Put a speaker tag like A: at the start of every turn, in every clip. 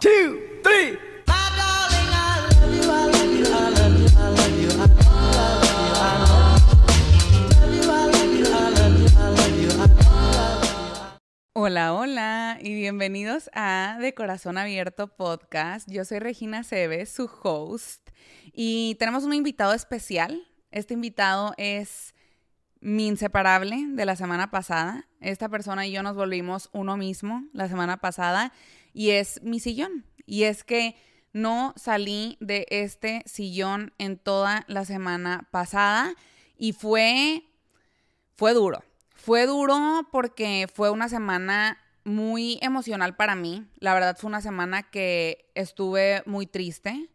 A: two, three.
B: Hola, hola y bienvenidos a De Corazón Abierto Podcast. Yo soy Regina Cebes, su host, y tenemos un invitado especial. Este invitado es mi inseparable de la semana pasada. Esta persona y yo nos volvimos uno mismo la semana pasada y es mi sillón. Y es que no salí de este sillón en toda la semana pasada y fue fue duro. Fue duro porque fue una semana muy emocional para mí. La verdad fue una semana que estuve muy triste.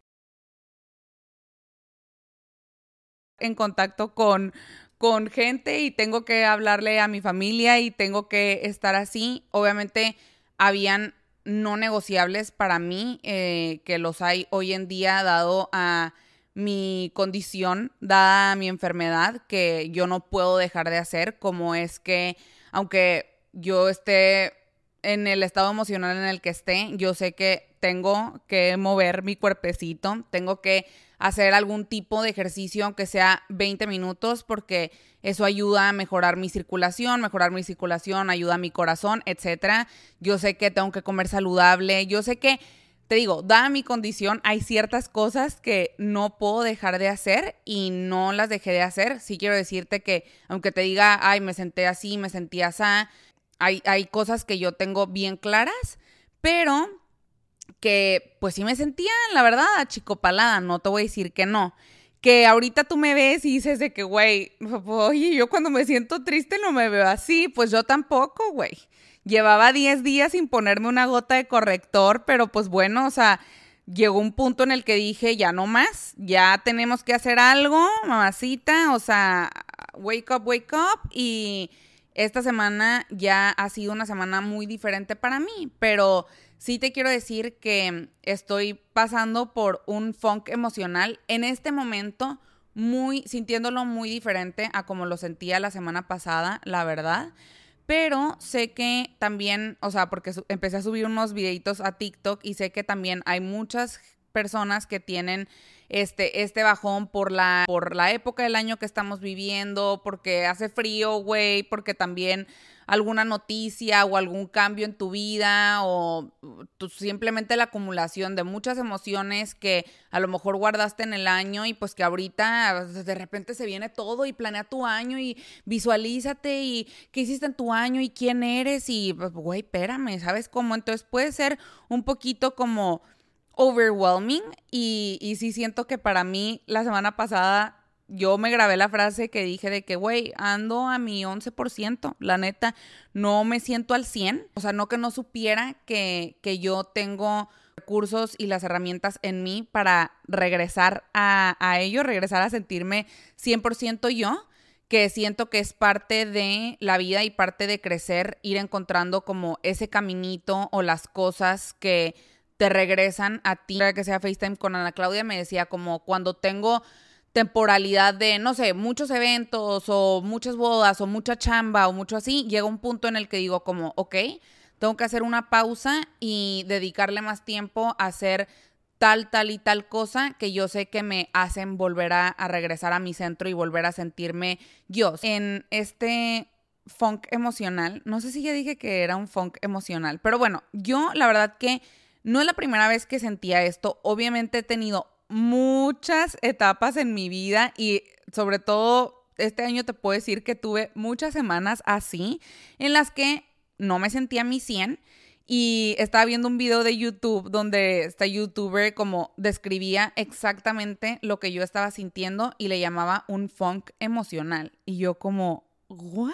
B: En contacto con, con gente y tengo que hablarle a mi familia y tengo que estar así. Obviamente habían no negociables para mí, eh, que los hay hoy en día dado a mi condición, dada mi enfermedad, que yo no puedo dejar de hacer, como es que, aunque yo esté en el estado emocional en el que esté, yo sé que tengo que mover mi cuerpecito, tengo que hacer algún tipo de ejercicio, aunque sea 20 minutos, porque eso ayuda a mejorar mi circulación, mejorar mi circulación, ayuda a mi corazón, etc. Yo sé que tengo que comer saludable, yo sé que te digo, dada mi condición, hay ciertas cosas que no puedo dejar de hacer y no las dejé de hacer. Sí quiero decirte que, aunque te diga, ay, me senté así, me sentí así, hay, hay cosas que yo tengo bien claras, pero que pues sí me sentía, la verdad, achicopalada, no te voy a decir que no. Que ahorita tú me ves y dices de que, güey, oye, yo cuando me siento triste no me veo así, pues yo tampoco, güey. Llevaba 10 días sin ponerme una gota de corrector, pero pues bueno, o sea, llegó un punto en el que dije, ya no más, ya tenemos que hacer algo, mamacita, o sea, wake up, wake up. Y esta semana ya ha sido una semana muy diferente para mí, pero sí te quiero decir que estoy pasando por un funk emocional en este momento muy sintiéndolo muy diferente a como lo sentía la semana pasada, la verdad. Pero sé que también, o sea, porque empecé a subir unos videitos a TikTok y sé que también hay muchas personas que tienen este, este bajón por la, por la época del año que estamos viviendo, porque hace frío, güey, porque también alguna noticia o algún cambio en tu vida o simplemente la acumulación de muchas emociones que a lo mejor guardaste en el año y pues que ahorita de repente se viene todo y planea tu año y visualízate y qué hiciste en tu año y quién eres y pues, güey, espérame, ¿sabes cómo? Entonces puede ser un poquito como overwhelming y, y sí siento que para mí la semana pasada yo me grabé la frase que dije de que, güey, ando a mi 11%, la neta, no me siento al 100, o sea, no que no supiera que, que yo tengo recursos y las herramientas en mí para regresar a, a ello, regresar a sentirme 100% yo, que siento que es parte de la vida y parte de crecer, ir encontrando como ese caminito o las cosas que te regresan a ti. Que sea FaceTime con Ana Claudia, me decía como cuando tengo temporalidad de, no sé, muchos eventos o muchas bodas o mucha chamba o mucho así, llega un punto en el que digo como, ok, tengo que hacer una pausa y dedicarle más tiempo a hacer tal, tal y tal cosa que yo sé que me hacen volver a, a regresar a mi centro y volver a sentirme yo. En este funk emocional, no sé si ya dije que era un funk emocional, pero bueno, yo la verdad que no es la primera vez que sentía esto. Obviamente he tenido muchas etapas en mi vida y sobre todo este año te puedo decir que tuve muchas semanas así en las que no me sentía mi 100 y estaba viendo un video de YouTube donde esta youtuber como describía exactamente lo que yo estaba sintiendo y le llamaba un funk emocional y yo como what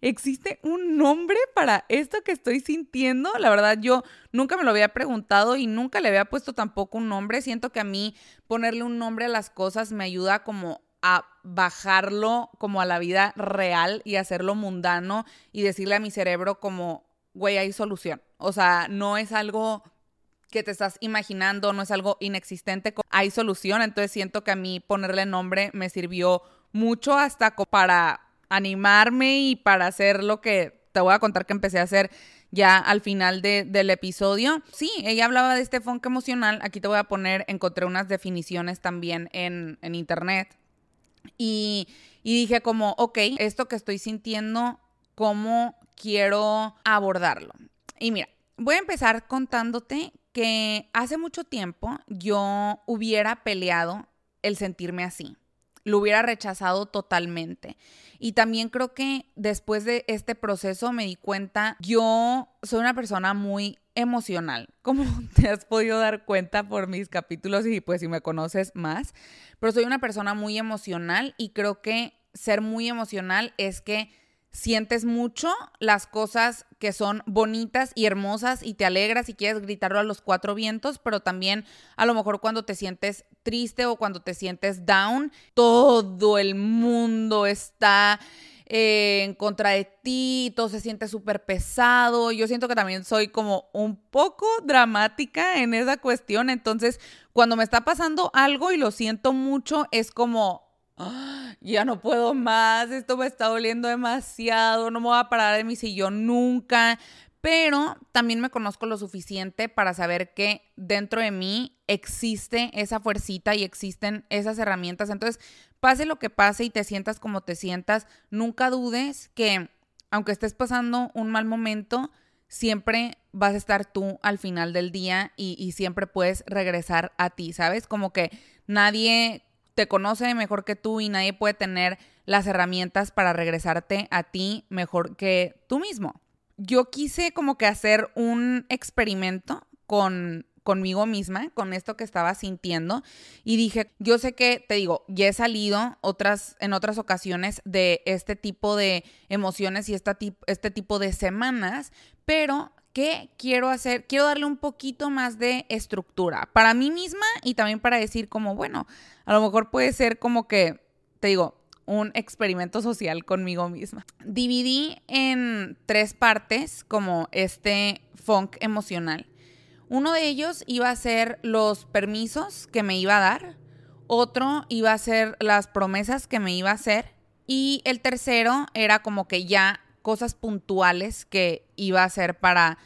B: ¿Existe un nombre para esto que estoy sintiendo? La verdad, yo nunca me lo había preguntado y nunca le había puesto tampoco un nombre. Siento que a mí ponerle un nombre a las cosas me ayuda como a bajarlo como a la vida real y hacerlo mundano y decirle a mi cerebro como, güey, hay solución. O sea, no es algo que te estás imaginando, no es algo inexistente, hay solución. Entonces siento que a mí ponerle nombre me sirvió mucho hasta para animarme y para hacer lo que te voy a contar que empecé a hacer ya al final del episodio. Sí, ella hablaba de este funk emocional. Aquí te voy a poner, encontré unas definiciones también en, internet. Y, y dije como, ok, esto que estoy sintiendo, ¿cómo quiero abordarlo? Y mira, voy a empezar contándote que hace mucho tiempo yo hubiera peleado el sentirme así. Lo hubiera rechazado totalmente. Y también creo que después de este proceso me di cuenta, yo soy una persona muy emocional, como te has podido dar cuenta por mis capítulos y pues si me conoces más, pero soy una persona muy emocional y creo que ser muy emocional es que sientes mucho las cosas que son bonitas y hermosas y te alegras y quieres gritarlo a los cuatro vientos, pero también a lo mejor cuando te sientes triste o cuando te sientes down, todo el mundo está eh, en contra de ti, todo se siente súper pesado. Yo siento que también soy como un poco dramática en esa cuestión, entonces cuando me está pasando algo y lo siento mucho, es como ya no puedo más, esto me está doliendo demasiado, no me voy a parar de mi sillón nunca. Pero también me conozco lo suficiente para saber que dentro de mí existe esa fuercita y existen esas herramientas. Entonces, pase lo que pase y te sientas como te sientas, nunca dudes que aunque estés pasando un mal momento, siempre vas a estar tú al final del día y siempre puedes regresar a ti, ¿sabes? Como que nadie te conoce mejor que tú y nadie puede tener las herramientas para regresarte a ti mejor que tú mismo. Yo quise como que hacer un experimento con conmigo misma, con esto que estaba sintiendo y dije, yo sé que te digo, ya he salido otras en otras ocasiones de este tipo de emociones y esta, este tipo de semanas, pero ¿qué quiero hacer? Quiero darle un poquito más de estructura para mí misma y también para decir como, bueno, a lo mejor puede ser como que, te digo, un experimento social conmigo misma. Dividí en tres partes como este funk emocional. Uno de ellos iba a ser los permisos que me iba a dar, otro iba a ser las promesas que me iba a hacer y el tercero era como que ya cosas puntuales que iba a hacer para,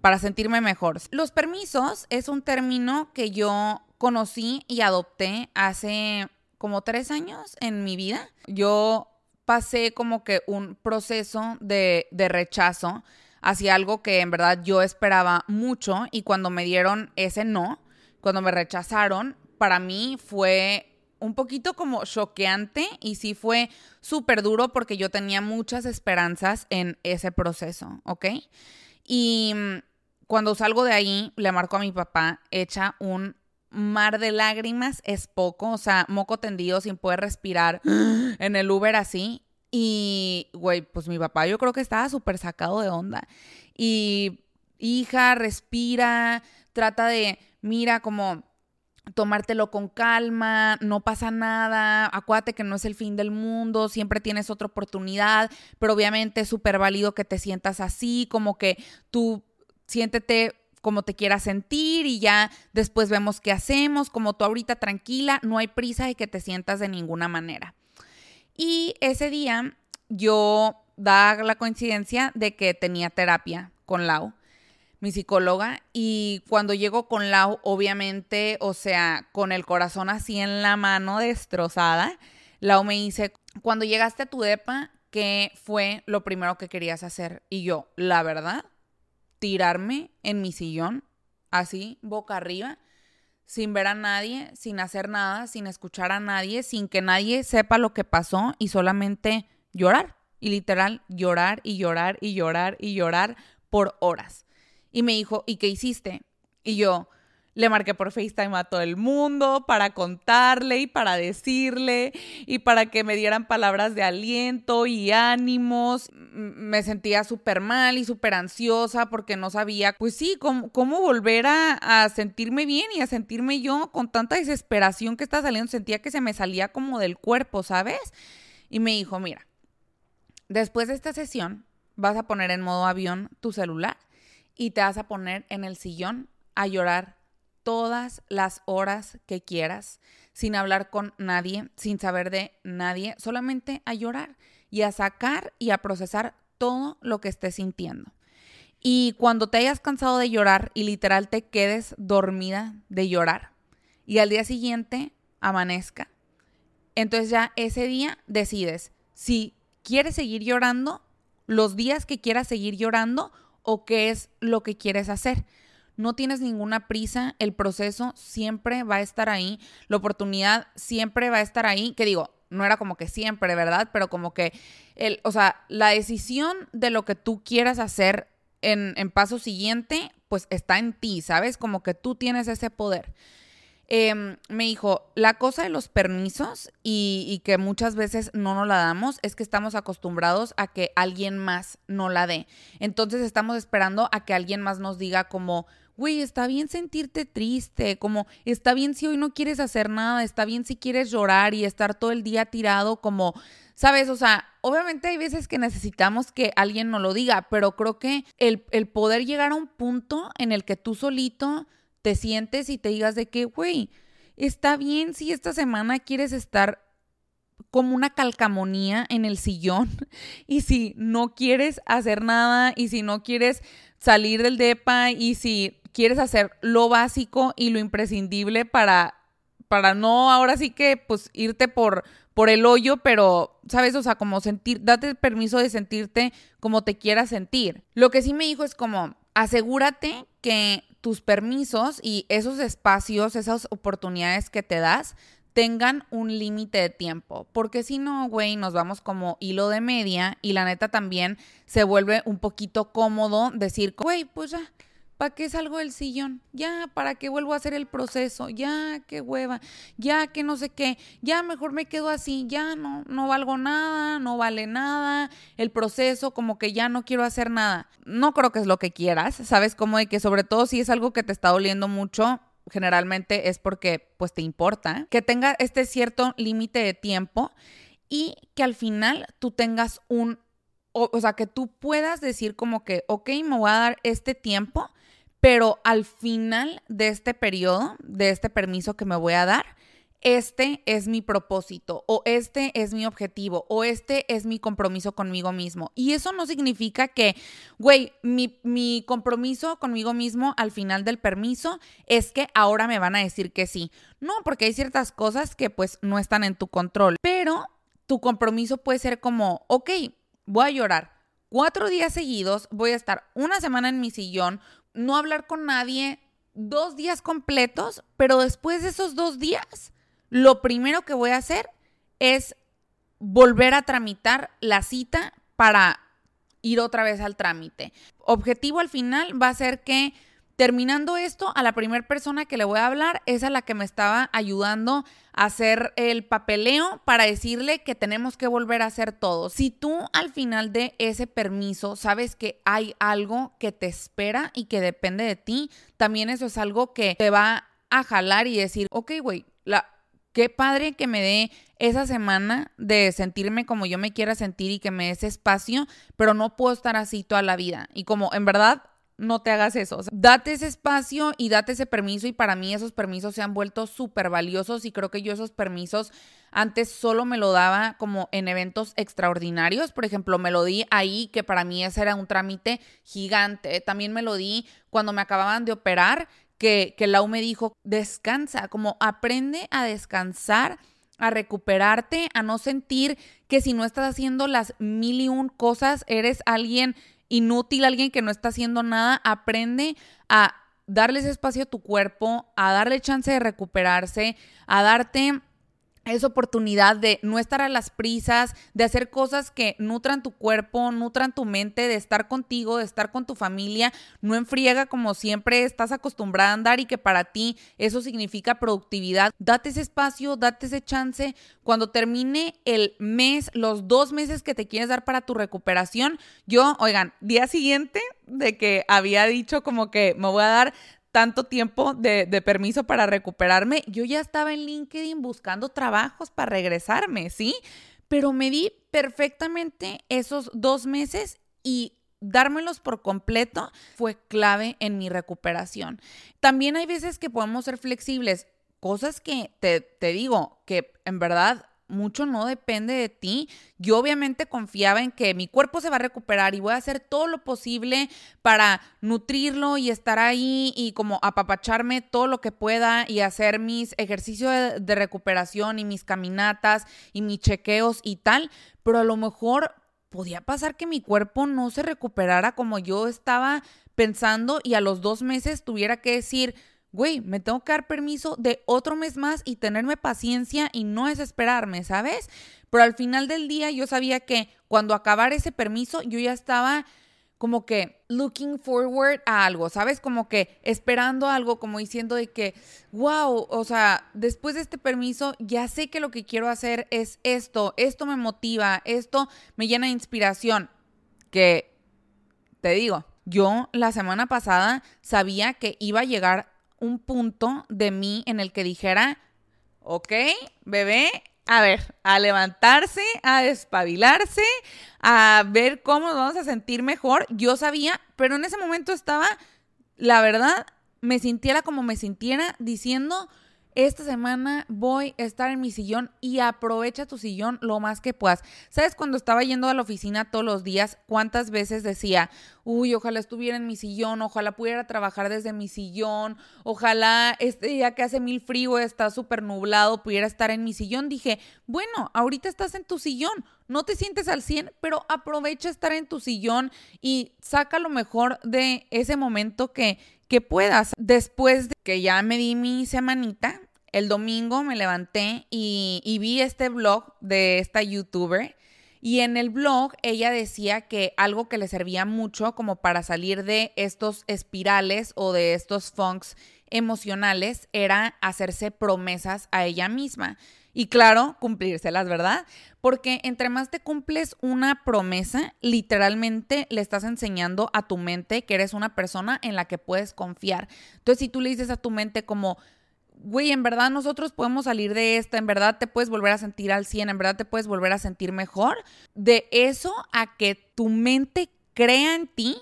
B: para sentirme mejor. Los permisos es un término que yo conocí y adopté hace como tres años en mi vida. Yo pasé como que un proceso de, de rechazo hacia algo que en verdad yo esperaba mucho y cuando me dieron ese no, cuando me rechazaron, para mí fue un poquito como choqueante y sí fue súper duro porque yo tenía muchas esperanzas en ese proceso, ¿ok? Y mm, cuando salgo de ahí, le marco a mi papá, echa un mar de lágrimas, es poco, o sea, moco tendido sin poder respirar en el Uber así. Y, güey, pues mi papá yo creo que estaba súper sacado de onda. Y, hija, respira, trata de, mira, como tomártelo con calma, no pasa nada, acuérdate que no es el fin del mundo, siempre tienes otra oportunidad, pero obviamente es súper válido que te sientas así, como que tú siéntete como te quieras sentir y ya después vemos qué hacemos, como tú ahorita tranquila, no hay prisa de que te sientas de ninguna manera. Y ese día yo da la coincidencia de que tenía terapia con Lau mi psicóloga, y cuando llego con Lau, obviamente, o sea, con el corazón así en la mano destrozada, Lau me dice, cuando llegaste a tu depa, ¿qué fue lo primero que querías hacer? Y yo, la verdad, tirarme en mi sillón, así, boca arriba, sin ver a nadie, sin hacer nada, sin escuchar a nadie, sin que nadie sepa lo que pasó y solamente llorar. Y literal, llorar y llorar y llorar y llorar por horas. Y me dijo, ¿y qué hiciste? Y yo le marqué por FaceTime a todo el mundo para contarle y para decirle y para que me dieran palabras de aliento y ánimos. Me sentía súper mal y súper ansiosa porque no sabía, pues sí, cómo, cómo volver a, a, sentirme bien y a sentirme yo con tanta desesperación que está saliendo. Sentía que se me salía como del cuerpo, ¿sabes? Y me dijo, mira, después de esta sesión vas a poner en modo avión tu celular y te vas a poner en el sillón a llorar todas las horas que quieras, sin hablar con nadie, sin saber de nadie, solamente a llorar y a sacar y a procesar todo lo que estés sintiendo. Y cuando te hayas cansado de llorar y literal te quedes dormida de llorar y al día siguiente amanezca, entonces ya ese día decides si quieres seguir llorando, los días que quieras seguir llorando o qué es lo que quieres hacer. No tienes ninguna prisa, el proceso siempre va a estar ahí, la oportunidad siempre va a estar ahí, que digo, no era como que siempre, ¿verdad? Pero como que, el, o sea, la decisión de lo que tú quieras hacer en, en paso siguiente, pues está en ti, ¿sabes? Como que tú tienes ese poder. Em, me dijo, la cosa de los permisos y, que muchas veces no nos la damos es que estamos acostumbrados a que alguien más no la dé. Entonces estamos esperando a que alguien más nos diga como, güey, está bien sentirte triste, como está bien si hoy no quieres hacer nada, está bien si quieres llorar y estar todo el día tirado como, ¿sabes? O sea, obviamente hay veces que necesitamos que alguien nos lo diga, pero creo que el, el poder llegar a un punto en el que tú solito te sientes y te digas de que, güey, está bien si esta semana quieres estar como una calcamonía en el sillón y si no quieres hacer nada y si no quieres salir del DEPA y si quieres hacer lo básico y lo imprescindible para, para no ahora sí que pues irte por, por el hoyo, pero, ¿sabes? O sea, como sentir, date el permiso de sentirte como te quieras sentir. Lo que sí me dijo es como, asegúrate que tus permisos y esos espacios, esas oportunidades que te das, tengan un límite de tiempo, porque si no, güey, nos vamos como hilo de media y la neta también se vuelve un poquito cómodo decir, güey, pues ya, ¿Para qué salgo del sillón? Ya, ¿para qué vuelvo a hacer el proceso? Ya, qué hueva. Ya, que no sé qué. Ya, mejor me quedo así. Ya, no, no valgo nada, no vale nada. El proceso, como que ya no quiero hacer nada. No creo que es lo que quieras, ¿sabes? Como de que sobre todo si es algo que te está doliendo mucho, generalmente es porque pues te importa. Que tenga este cierto límite de tiempo y que al final tú tengas un o, o, sea, que tú puedas decir como que, ok, me voy a dar este tiempo pero al final de este periodo, de este permiso que me voy a dar, este es mi propósito o este es mi objetivo o este es mi compromiso conmigo mismo. Y eso no significa que, güey, mi, mi, compromiso conmigo mismo al final del permiso es que ahora me van a decir que sí. No, porque hay ciertas cosas que pues no están en tu control. Pero tu compromiso puede ser como, ok, voy a llorar. Cuatro días seguidos voy a estar una semana en mi sillón no hablar con nadie dos días completos, pero después de esos dos días, lo primero que voy a hacer es volver a tramitar la cita para ir otra vez al trámite. Objetivo al final va a ser que Terminando esto, a la primera persona que le voy a hablar es a la que me estaba ayudando a hacer el papeleo para decirle que tenemos que volver a hacer todo. Si tú al final de ese permiso sabes que hay algo que te espera y que depende de ti, también eso es algo que te va a jalar y decir, ok, güey, la, qué padre que me dé esa semana de sentirme como yo me quiera sentir y que me dé ese espacio, pero no puedo estar así toda la vida. Y como en verdad no te hagas eso. date ese espacio y date ese permiso y para mí esos permisos se han vuelto súper valiosos y creo que yo esos permisos antes solo me lo daba como en eventos extraordinarios. Por ejemplo, me lo di ahí, que para mí ese era un trámite gigante. También me lo di cuando me acababan de operar, que, que Lau me dijo, descansa, como aprende a descansar a recuperarte, a no sentir que si no estás haciendo las mil y un cosas, eres alguien inútil, alguien que no está haciendo nada, aprende a darles espacio a tu cuerpo, a darle chance de recuperarse, a darte esa oportunidad de no estar a las prisas, de hacer cosas que nutran tu cuerpo, nutran tu mente, de estar contigo, de estar con tu familia, no enfriega como siempre estás acostumbrada a andar y que para ti eso significa productividad. Date ese espacio, date ese chance. Cuando termine el mes, los dos meses que te quieres dar para tu recuperación, yo, oigan, día siguiente de que había dicho como que me voy a dar tanto tiempo de, permiso para recuperarme, yo ya estaba en LinkedIn buscando trabajos para regresarme, ¿sí? Pero me di perfectamente esos dos meses y dármelos por completo fue clave en mi recuperación. También hay veces que podemos ser flexibles, cosas que te, te digo que en verdad mucho no depende de ti. Yo obviamente confiaba en que mi cuerpo se va a recuperar y voy a hacer todo lo posible para nutrirlo y estar ahí y como apapacharme todo lo que pueda y hacer mis ejercicios de, recuperación y mis caminatas y mis chequeos y tal. Pero a lo mejor podía pasar que mi cuerpo no se recuperara como yo estaba pensando y a los dos meses tuviera que decir, güey, me tengo que dar permiso de otro mes más y tenerme paciencia y no desesperarme, ¿sabes? Pero al final del día yo sabía que cuando acabara ese permiso yo ya estaba como que looking forward a algo, ¿sabes? Como que esperando algo, como diciendo de que, wow, o sea, después de este permiso ya sé que lo que quiero hacer es esto, esto me motiva, esto me llena de inspiración, que te digo, yo la semana pasada sabía que iba a llegar un punto de mí en el que dijera, ok, bebé, a ver, a levantarse, a despabilarse, a ver cómo nos vamos a sentir mejor. Yo sabía, pero en ese momento estaba, la verdad, me sintiera como me sintiera diciendo, esta semana voy a estar en mi sillón y aprovecha tu sillón lo más que puedas. ¿Sabes cuando estaba yendo a la oficina todos los días, cuántas veces decía, uy, ojalá estuviera en mi sillón, ojalá pudiera trabajar desde mi sillón, ojalá este día que hace mil frío, está súper nublado, pudiera estar en mi sillón? Dije, bueno, ahorita estás en tu sillón, no te sientes al 100, pero aprovecha estar en tu sillón y saca lo mejor de ese momento que que puedas. Después de que ya me di mi semanita, el domingo me levanté y, vi este blog de esta youtuber. Y en el blog ella decía que algo que le servía mucho como para salir de estos espirales o de estos funks emocionales era hacerse promesas a ella misma. Y claro, cumplírselas, ¿verdad? Porque entre más te cumples una promesa, literalmente le estás enseñando a tu mente que eres una persona en la que puedes confiar. Entonces, si tú le dices a tu mente como, güey, en verdad nosotros podemos salir de esta, en verdad te puedes volver a sentir al 100, en verdad te puedes volver a sentir mejor, de eso a que tu mente crea en ti,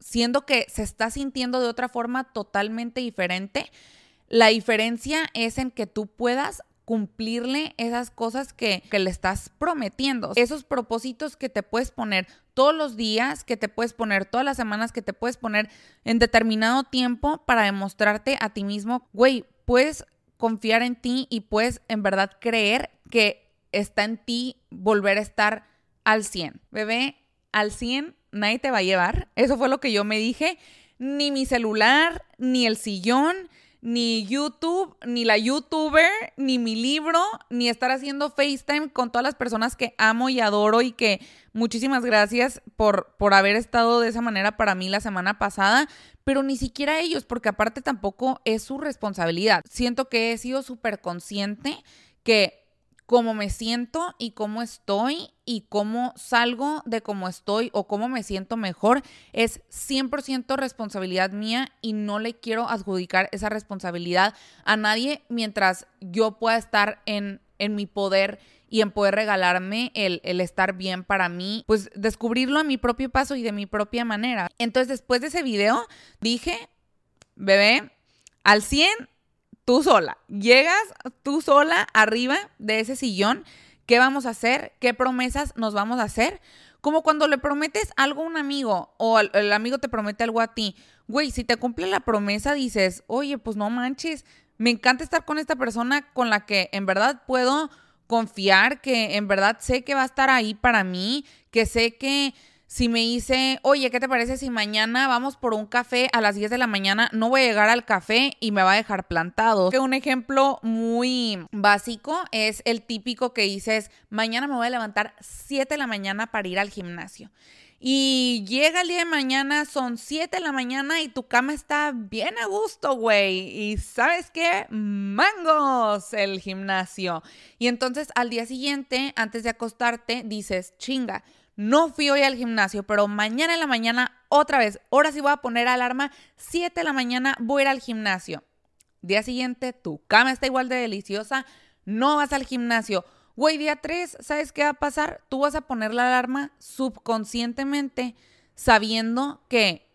B: siendo que se está sintiendo de otra forma totalmente diferente. La diferencia es en que tú puedas cumplirle esas cosas que, le estás prometiendo, esos propósitos que te puedes poner todos los días, que te puedes poner todas las semanas, que te puedes poner en determinado tiempo para demostrarte a ti mismo, güey, puedes confiar en ti y puedes en verdad creer que está en ti volver a estar al 100. Bebé, al 100 nadie te va a llevar. Eso fue lo que yo me dije. Ni mi celular, ni el sillón, ni YouTube, ni la youtuber, ni mi libro, ni estar haciendo FaceTime con todas las personas que amo y adoro y que muchísimas gracias por, por haber estado de esa manera para mí la semana pasada, pero ni siquiera ellos, porque aparte tampoco es su responsabilidad. Siento que he sido súper consciente que cómo me siento y cómo estoy y cómo salgo de cómo estoy o cómo me siento mejor es 100% responsabilidad mía y no le quiero adjudicar esa responsabilidad a nadie mientras yo pueda estar en, en mi poder y en poder regalarme el, el, estar bien para mí, pues descubrirlo a mi propio paso y de mi propia manera. Entonces después de ese video dije, bebé, al 100 tú sola. Llegas tú sola arriba de ese sillón. ¿Qué vamos a hacer? ¿Qué promesas nos vamos a hacer? Como cuando le prometes algo a un amigo o el, amigo te promete algo a ti. Güey, si te cumple la promesa, dices, oye, pues no manches, me encanta estar con esta persona con la que en verdad puedo confiar, que en verdad sé que va a estar ahí para mí, que sé que si me dice, oye, ¿qué te parece si mañana vamos por un café a las 10 de la mañana? No voy a llegar al café y me va a dejar plantado. Un ejemplo muy básico es el típico que dices, mañana me voy a levantar 7 de la mañana para ir al gimnasio. Y llega el día de mañana, son 7 de la mañana y tu cama está bien a gusto, güey. Y sabes qué? Mangos el gimnasio. Y entonces al día siguiente, antes de acostarte, dices, chinga no fui hoy al gimnasio, pero mañana en la mañana otra vez. Ahora sí voy a poner alarma. 7 de la mañana voy a ir al gimnasio. Día siguiente, tu cama está igual de deliciosa. No vas al gimnasio. Güey, día 3, ¿sabes qué va a pasar? Tú vas a poner la alarma subconscientemente sabiendo que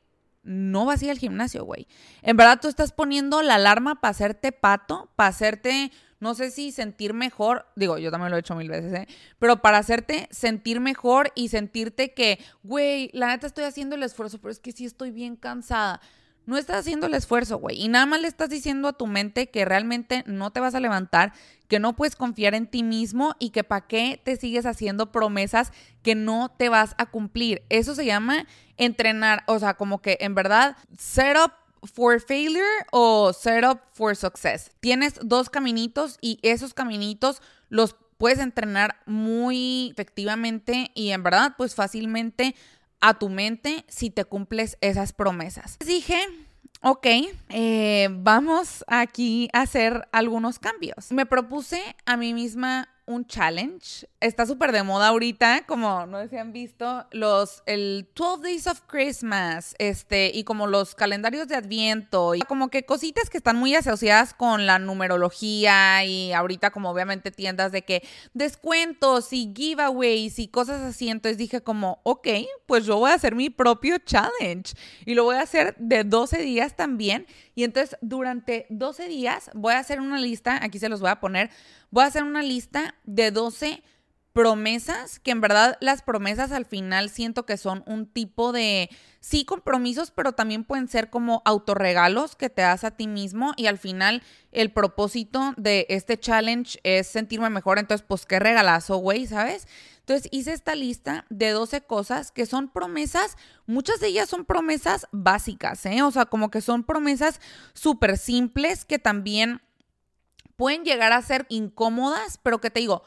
B: no vas a ir al gimnasio, güey. En verdad tú estás poniendo la alarma para hacerte pato, para hacerte no sé si sentir mejor, digo, yo también lo he hecho mil veces, ¿eh? Pero para hacerte sentir mejor y sentirte que, güey, la neta estoy haciendo el esfuerzo, pero es que sí estoy bien cansada. No estás haciendo el esfuerzo, güey. Y nada más le estás diciendo a tu mente que realmente no te vas a levantar, que no puedes confiar en ti mismo y que para qué te sigues haciendo promesas que no te vas a cumplir. Eso se llama entrenar, o sea, como que en verdad, set up for failure o set up for success. Tienes dos caminitos y esos caminitos los puedes entrenar muy efectivamente y en verdad, pues fácilmente a tu mente si te cumples esas promesas. Dije, ok, eh, vamos aquí a hacer algunos cambios. Me propuse a mí misma un challenge. Está súper de moda ahorita, como no sé si han visto, los, el 12 Days of Christmas, este, y como los calendarios de Adviento, y como que cositas que están muy asociadas con la numerología y ahorita como obviamente tiendas de que descuentos y giveaways y cosas así. Entonces dije como, ok, pues yo voy a hacer mi propio challenge y lo voy a hacer de 12 días también. Y entonces durante 12 días voy a hacer una lista, aquí se los voy a poner, voy a hacer una lista de 12 promesas, que en verdad las promesas al final siento que son un tipo de, sí, compromisos, pero también pueden ser como autorregalos que te das a ti mismo y al final el propósito de este challenge es sentirme mejor, entonces pues qué regalazo, güey, ¿sabes? Entonces hice esta lista de 12 cosas que son promesas, muchas de ellas son promesas básicas, ¿eh? O sea, como que son promesas súper simples que también pueden llegar a ser incómodas, pero que te digo,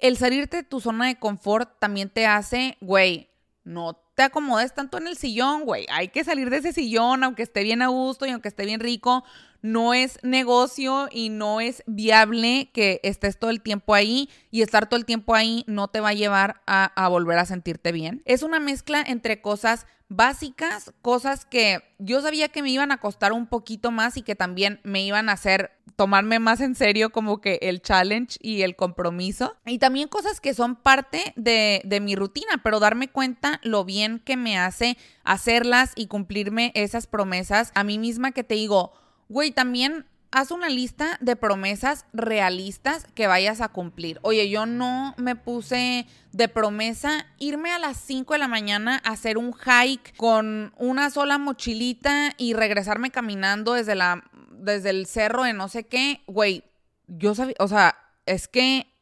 B: el salirte de tu zona de confort también te hace, güey, no te acomodes tanto en el sillón, güey. Hay que salir de ese sillón, aunque esté bien a gusto y aunque esté bien rico. No es negocio y no es viable que estés todo el tiempo ahí y estar todo el tiempo ahí no te va a llevar a, a volver a sentirte bien. Es una mezcla entre cosas básicas, cosas que yo sabía que me iban a costar un poquito más y que también me iban a hacer tomarme más en serio como que el challenge y el compromiso. Y también cosas que son parte de, de mi rutina, pero darme cuenta lo bien que me hace hacerlas y cumplirme esas promesas a mí misma que te digo, güey, también haz una lista de promesas realistas que vayas a cumplir. Oye, yo no me puse de promesa irme a las 5 de la mañana a hacer un hike con una sola mochilita y regresarme caminando desde la desde el cerro de no sé qué. Güey, yo sabía, o sea, es que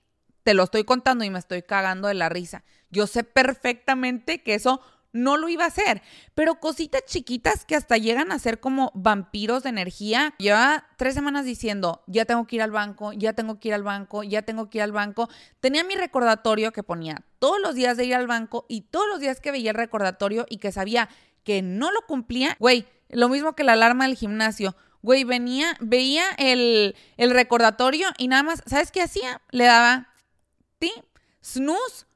B: te lo estoy contando y me estoy cagando de la risa. Yo sé perfectamente que eso no lo iba a hacer. Pero cositas chiquitas que hasta llegan a ser como vampiros de energía. Lleva tres semanas diciendo, ya tengo que ir al banco, ya tengo que ir al banco, ya tengo que ir al banco. Tenía mi recordatorio que ponía todos los días de ir al banco y todos los días que veía el recordatorio y que sabía que no lo cumplía. Güey, lo mismo que la alarma del gimnasio. Güey, venía, veía el, el recordatorio y nada más, ¿sabes qué hacía? Le daba ti, snooze,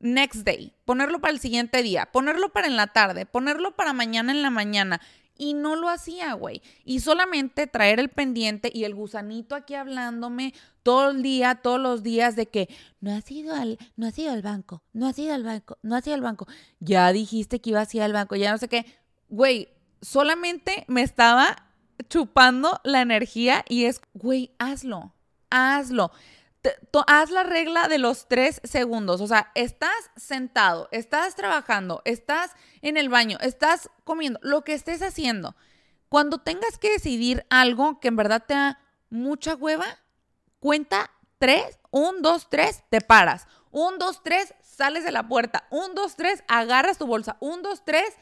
B: next day, ponerlo para el siguiente día, ponerlo para en la tarde, ponerlo para mañana en la mañana. Y no lo hacía, güey. Y solamente traer el pendiente y el gusanito aquí hablándome todo el día, todos los días de que no has ido al, no has ido al banco, no has ido al banco, no has ido al banco. Ya dijiste que ibas a ir al banco, ya no sé qué. Güey, solamente me estaba chupando la energía y es, güey, hazlo, hazlo haz la regla de los tres segundos. O sea, estás sentado, estás trabajando, estás en el baño, estás comiendo, lo que estés haciendo. Cuando tengas que decidir algo que en verdad te da mucha hueva, cuenta tres, un, dos, tres, te paras. Un, dos, tres, sales de la puerta. Un, dos, tres, agarras tu bolsa. Un, dos, tres,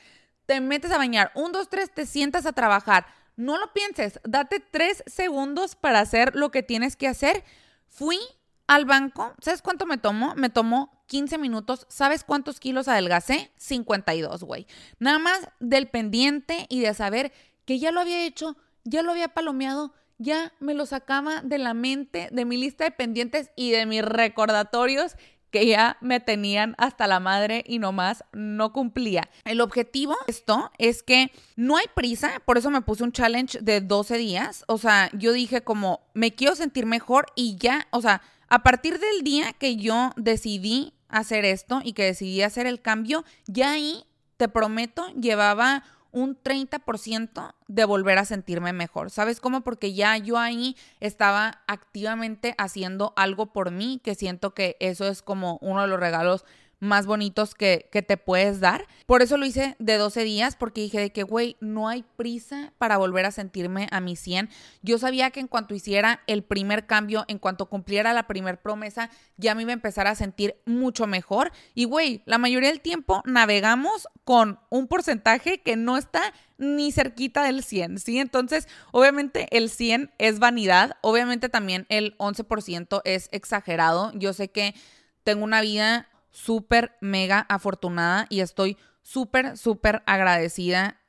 B: te metes a bañar. Un, dos, tres, te sientas a trabajar. No lo pienses, date tres segundos para hacer lo que tienes que hacer Fui al banco, ¿sabes cuánto me tomó? Me tomó 15 minutos. ¿Sabes cuántos kilos adelgacé? 52, güey. Nada más del pendiente y de saber que ya lo había hecho, ya lo había palomeado, ya me lo sacaba de la mente, de mi lista de pendientes y de mis recordatorios que ya me tenían hasta la madre y nomás no cumplía. El objetivo de esto es que no hay prisa, por eso me puse un challenge de 12 días. O sea, yo dije como, me quiero sentir mejor y ya, o sea, a partir del día que yo decidí hacer esto y que decidí hacer el cambio, ya ahí, te prometo, llevaba un 30% de volver a sentirme mejor. ¿Sabes cómo? Porque ya yo ahí estaba activamente haciendo algo por mí, que siento que eso es como uno de los regalos más bonitos que, que, te puedes dar. Por eso lo hice de 12 días, porque dije de que, güey, no hay prisa para volver a sentirme a mi 100. Yo sabía que en cuanto hiciera el primer cambio, en cuanto cumpliera la primer promesa, ya me iba a empezar a sentir mucho mejor. Y, güey, la mayoría del tiempo navegamos con un porcentaje que no está ni cerquita del 100, ¿sí? Entonces, obviamente el 100 es vanidad, obviamente también el 11% es exagerado. Yo sé que tengo una vida súper, mega afortunada y estoy súper, súper agradecida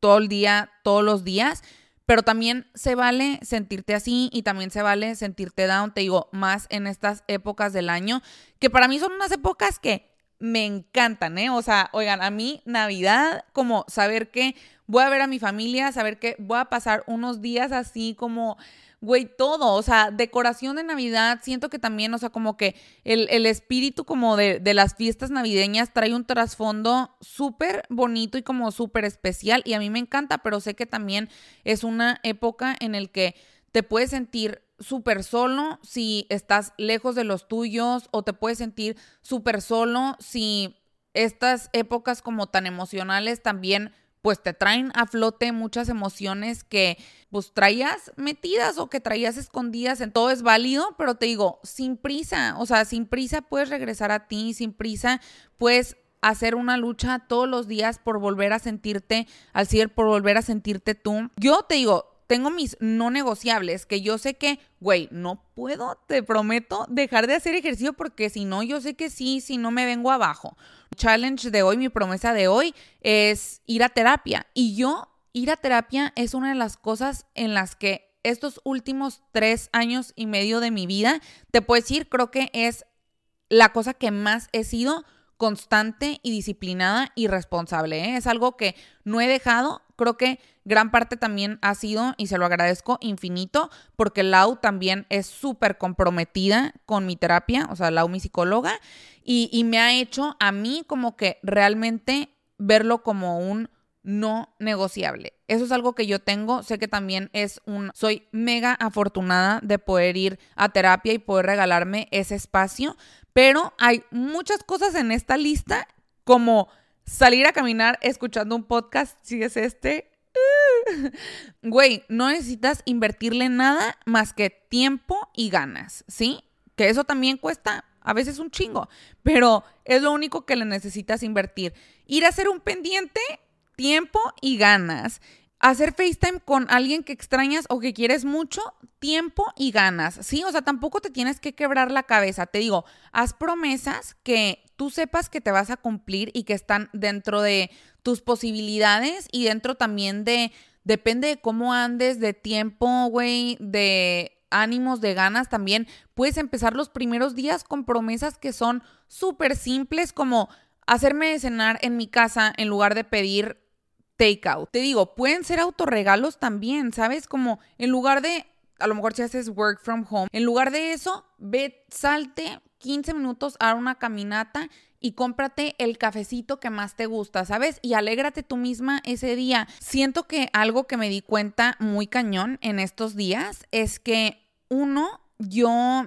B: todo el día, todos los días. Pero también se vale sentirte así y también se vale sentirte down, te digo, más en estas épocas del año, que para mí son unas épocas que me encantan, ¿eh? O sea, oigan, a mí Navidad, como saber que voy a ver a mi familia, saber que voy a pasar unos días así como güey, todo, o sea, decoración de Navidad, siento que también, o sea, como que el, espíritu como de, de, las fiestas navideñas trae un trasfondo súper bonito y como súper especial y a mí me encanta, pero sé que también es una época en el que te puedes sentir súper solo si estás lejos de los tuyos o te puedes sentir súper solo si estas épocas como tan emocionales también pues te traen a flote muchas emociones que pues traías metidas o que traías escondidas, en todo es válido, pero te digo, sin prisa, o sea, sin prisa puedes regresar a ti, sin prisa puedes hacer una lucha todos los días por volver a sentirte al cielo, por volver a sentirte tú. Yo te digo, tengo mis no negociables, que yo sé que, güey, no puedo, te prometo, dejar de hacer ejercicio porque si no, yo sé que sí, si no me vengo abajo. Challenge de hoy, mi promesa de hoy es ir a terapia. Y yo, ir a terapia es una de las cosas en las que estos últimos tres años y medio de mi vida, te puedo decir, creo que es la cosa que más he sido constante y disciplinada y responsable. ¿eh? Es algo que no he dejado. Creo que gran parte también ha sido, y se lo agradezco infinito, porque Lau también es súper comprometida con mi terapia, o sea, Lau mi psicóloga, y, y me ha hecho a mí como que realmente verlo como un no negociable. Eso es algo que yo tengo. Sé que también es un. Soy mega afortunada de poder ir a terapia y poder regalarme ese espacio. Pero hay muchas cosas en esta lista, como salir a caminar escuchando un podcast, si es este. Güey, no necesitas invertirle nada más que tiempo y ganas, ¿sí? Que eso también cuesta a veces un chingo, pero es lo único que le necesitas invertir. Ir a hacer un pendiente, tiempo y ganas hacer FaceTime con alguien que extrañas o que quieres mucho, tiempo y ganas, ¿sí? O sea, tampoco te tienes que quebrar la cabeza. Te digo, haz promesas que tú sepas que te vas a cumplir y que están dentro de tus posibilidades y dentro también de, depende de cómo andes, de tiempo, güey, de ánimos, de ganas también. Puedes empezar los primeros días con promesas que son súper simples como hacerme cenar en mi casa en lugar de pedir takeout. Te digo, pueden ser autorregalos también, ¿sabes? Como en lugar de, a lo mejor si haces work from home, en lugar de eso, ve, salte 15 minutos a una caminata y cómprate el cafecito que más te gusta, ¿sabes? Y alégrate tú misma ese día. Siento que algo que me di cuenta muy cañón en estos días es que uno, yo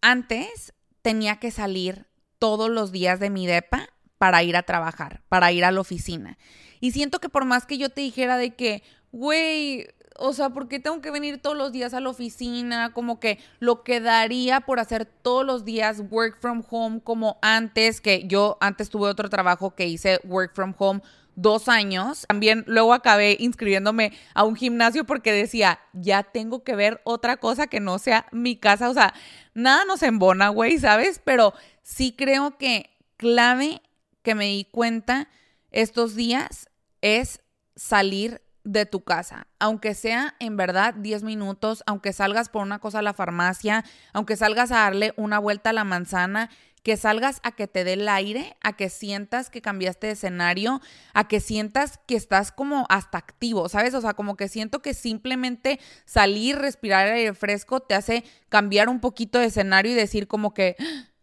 B: antes tenía que salir todos los días de mi depa para ir a trabajar, para ir a la oficina. Y siento que por más que yo te dijera de que, güey, o sea, ¿por qué tengo que venir todos los días a la oficina? Como que lo que daría por hacer todos los días work from home como antes, que yo antes tuve otro trabajo que hice work from home dos años. También luego acabé inscribiéndome a un gimnasio porque decía, ya tengo que ver otra cosa que no sea mi casa. O sea, nada nos embona, güey, ¿sabes? Pero sí creo que clave que me di cuenta estos días es salir de tu casa, aunque sea en verdad 10 minutos, aunque salgas por una cosa a la farmacia, aunque salgas a darle una vuelta a la manzana, que salgas a que te dé el aire, a que sientas que cambiaste de escenario, a que sientas que estás como hasta activo, ¿sabes? O sea, como que siento que simplemente salir, respirar aire fresco te hace cambiar un poquito de escenario y decir como que ay,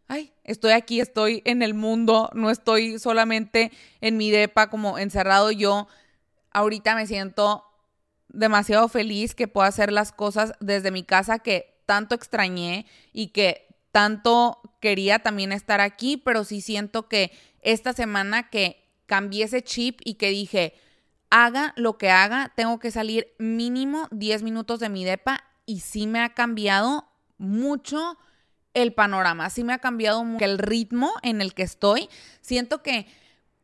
B: estoy aquí, estoy en el mundo, no estoy solamente en mi depa como encerrado yo. Ahorita me siento demasiado feliz que puedo hacer las cosas desde mi casa que tanto extrañé y que tanto quería también estar aquí, pero sí siento que esta semana que cambié ese chip y que dije, haga lo que haga, tengo que salir mínimo 10 minutos de mi depa y sí me ha cambiado mucho el panorama, sí me ha cambiado mucho el ritmo en el que estoy. Siento que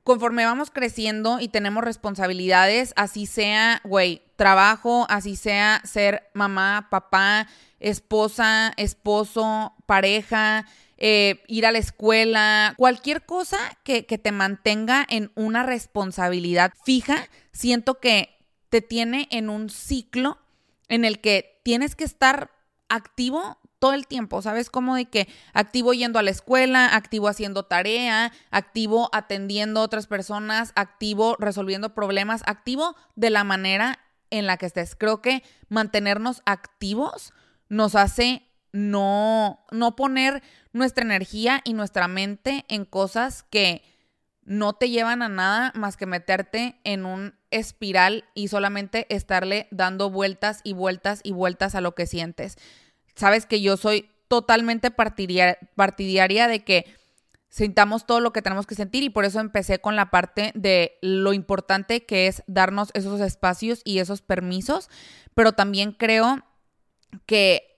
B: conforme vamos creciendo y tenemos responsabilidades, así sea, güey, trabajo, así sea ser mamá, papá, esposa, esposo, pareja, eh, ir a la escuela, cualquier cosa que, que te mantenga en una responsabilidad fija, siento que te tiene en un ciclo en el que tienes que estar activo todo el tiempo, ¿sabes? Como de que activo yendo a la escuela, activo haciendo tarea, activo atendiendo a otras personas, activo resolviendo problemas, activo de la manera en la que estés. Creo que mantenernos activos nos hace no, no poner nuestra energía y nuestra mente en cosas que no te llevan a nada más que meterte en un espiral y solamente estarle dando vueltas y vueltas y vueltas a lo que sientes sabes que yo soy totalmente partidaria, de que sintamos todo lo que tenemos que sentir y por eso empecé con la parte de lo importante que es darnos esos espacios y esos permisos, pero también creo que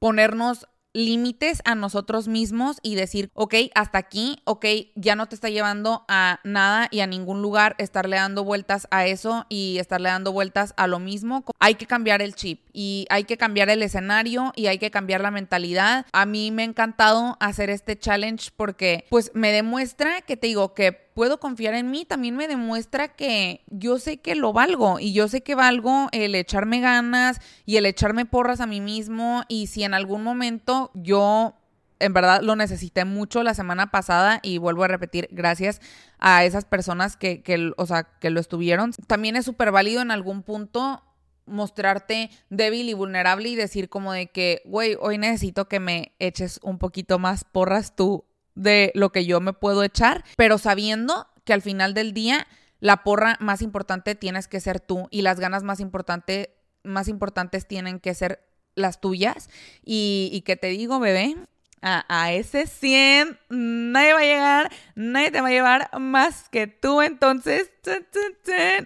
B: ponernos límites a nosotros mismos y decir, ok, hasta aquí, ok, ya no te está llevando a nada y a ningún lugar estarle dando vueltas a eso y estarle dando vueltas a lo mismo. Hay que cambiar el chip y hay que cambiar el escenario y hay que cambiar la mentalidad. A mí me ha encantado hacer este challenge porque pues me demuestra que te digo que puedo confiar en mí, también me demuestra que yo sé que lo valgo y yo sé que valgo el echarme ganas y el echarme porras a mí mismo y si en algún momento yo en verdad lo necesité mucho la semana pasada y vuelvo a repetir, gracias a esas personas que, que o sea, que lo estuvieron. También es súper válido en algún punto mostrarte débil y vulnerable y decir como de que, güey, hoy necesito que me eches un poquito más porras tú de lo que yo me puedo echar, pero sabiendo que al final del día la porra más importante tienes que ser tú y las ganas más, importante, más importantes tienen que ser las tuyas. Y, que te digo, bebé, a, ese 100 nadie va a llegar, nadie te va a llevar más que tú. Entonces,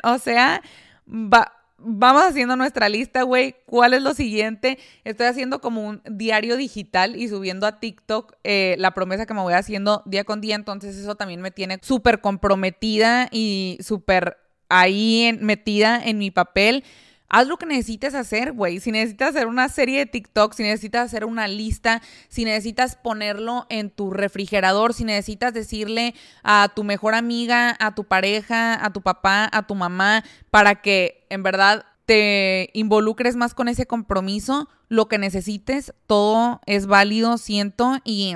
B: o sea, va, vamos haciendo nuestra lista, güey. ¿Cuál es lo siguiente? Estoy haciendo como un diario digital y subiendo a TikTok eh, la promesa que me voy haciendo día con día. Entonces eso también me tiene súper comprometida y súper ahí metida en mi papel haz lo que necesites hacer, güey. Si necesitas hacer una serie de TikTok, si necesitas hacer una lista, si necesitas ponerlo en tu refrigerador, si necesitas decirle a tu mejor amiga, a tu pareja, a tu papá, a tu mamá, para que en verdad te involucres más con ese compromiso, lo que necesites, todo es válido, siento, y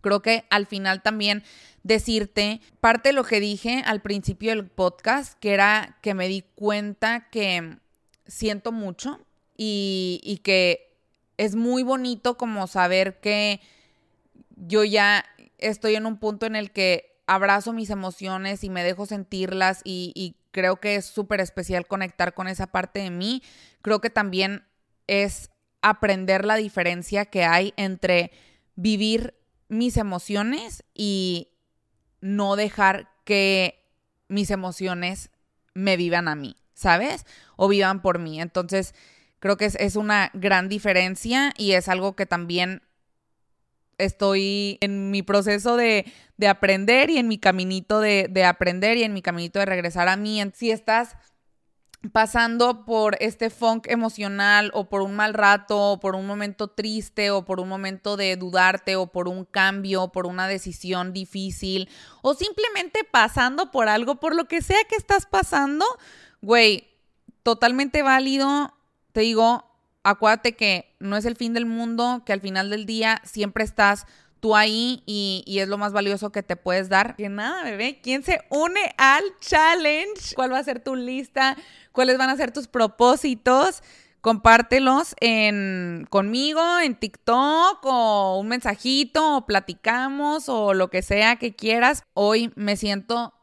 B: creo que al final también decirte parte de lo que dije al principio del podcast, que era que me di cuenta que siento mucho y, que es muy bonito como saber que yo ya estoy en un punto en el que abrazo mis emociones y me dejo sentirlas y, y creo que es súper especial conectar con esa parte de mí. Creo que también es aprender la diferencia que hay entre vivir mis emociones y no dejar que mis emociones me vivan a mí. ¿Sabes? O vivan por mí. Entonces, creo que es, una gran diferencia y es algo que también estoy en mi proceso de, aprender y en mi caminito de, de, aprender y en mi caminito de regresar a mí. Si estás pasando por este funk emocional o por un mal rato o por un momento triste o por un momento de dudarte o por un cambio, por una decisión difícil o simplemente pasando por algo, por lo que sea que estás pasando, Güey, totalmente válido. Te digo, acuérdate que no es el fin del mundo, que al final del día siempre estás tú ahí y, es lo más valioso que te puedes dar. Que nada, bebé, ¿quién se une al challenge? ¿Cuál va a ser tu lista? ¿Cuáles van a ser tus propósitos? Compártelos en, conmigo en TikTok o un mensajito o platicamos o lo que sea que quieras. Hoy me siento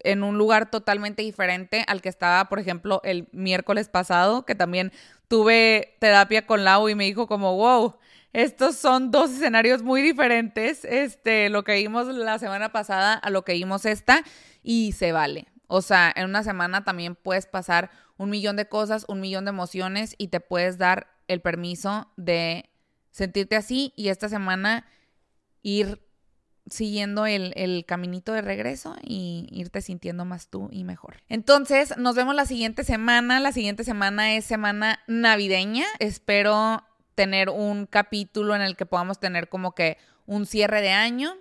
B: en un lugar totalmente diferente al que estaba, por ejemplo, el miércoles pasado, que también tuve terapia con Lau y me dijo como, wow, estos son dos escenarios muy diferentes, este, lo que vimos la semana pasada a lo que vimos esta, y se vale. O sea, en una semana también puedes pasar un millón de cosas, un millón de emociones y te puedes dar el permiso de sentirte así y esta semana ir siguiendo el, el, caminito de regreso y irte sintiendo más tú y mejor. Entonces, nos vemos la siguiente semana. La siguiente semana es semana navideña. Espero tener un capítulo en el que podamos tener como que un cierre de año.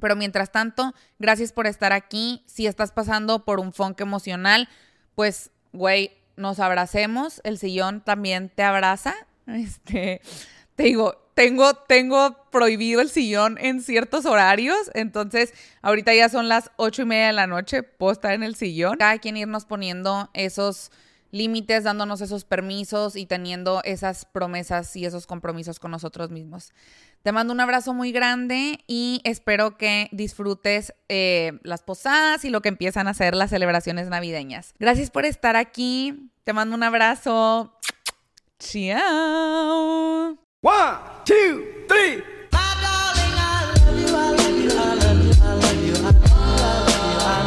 B: Pero mientras tanto, gracias por estar aquí. Si estás pasando por un funk emocional, pues, güey, nos abracemos. El sillón también te abraza. Este, te digo, tengo, tengo prohibido el sillón en ciertos horarios, entonces ahorita ya son las ocho y media de la noche, puedo estar en el sillón. Cada quien irnos poniendo esos límites, dándonos esos permisos y teniendo esas promesas y esos compromisos con nosotros mismos. Te mando un abrazo muy grande y espero que disfrutes eh, las posadas y lo que empiezan a ser las celebraciones navideñas. Gracias por estar aquí. Te mando un abrazo. Chao.
A: One, two, three.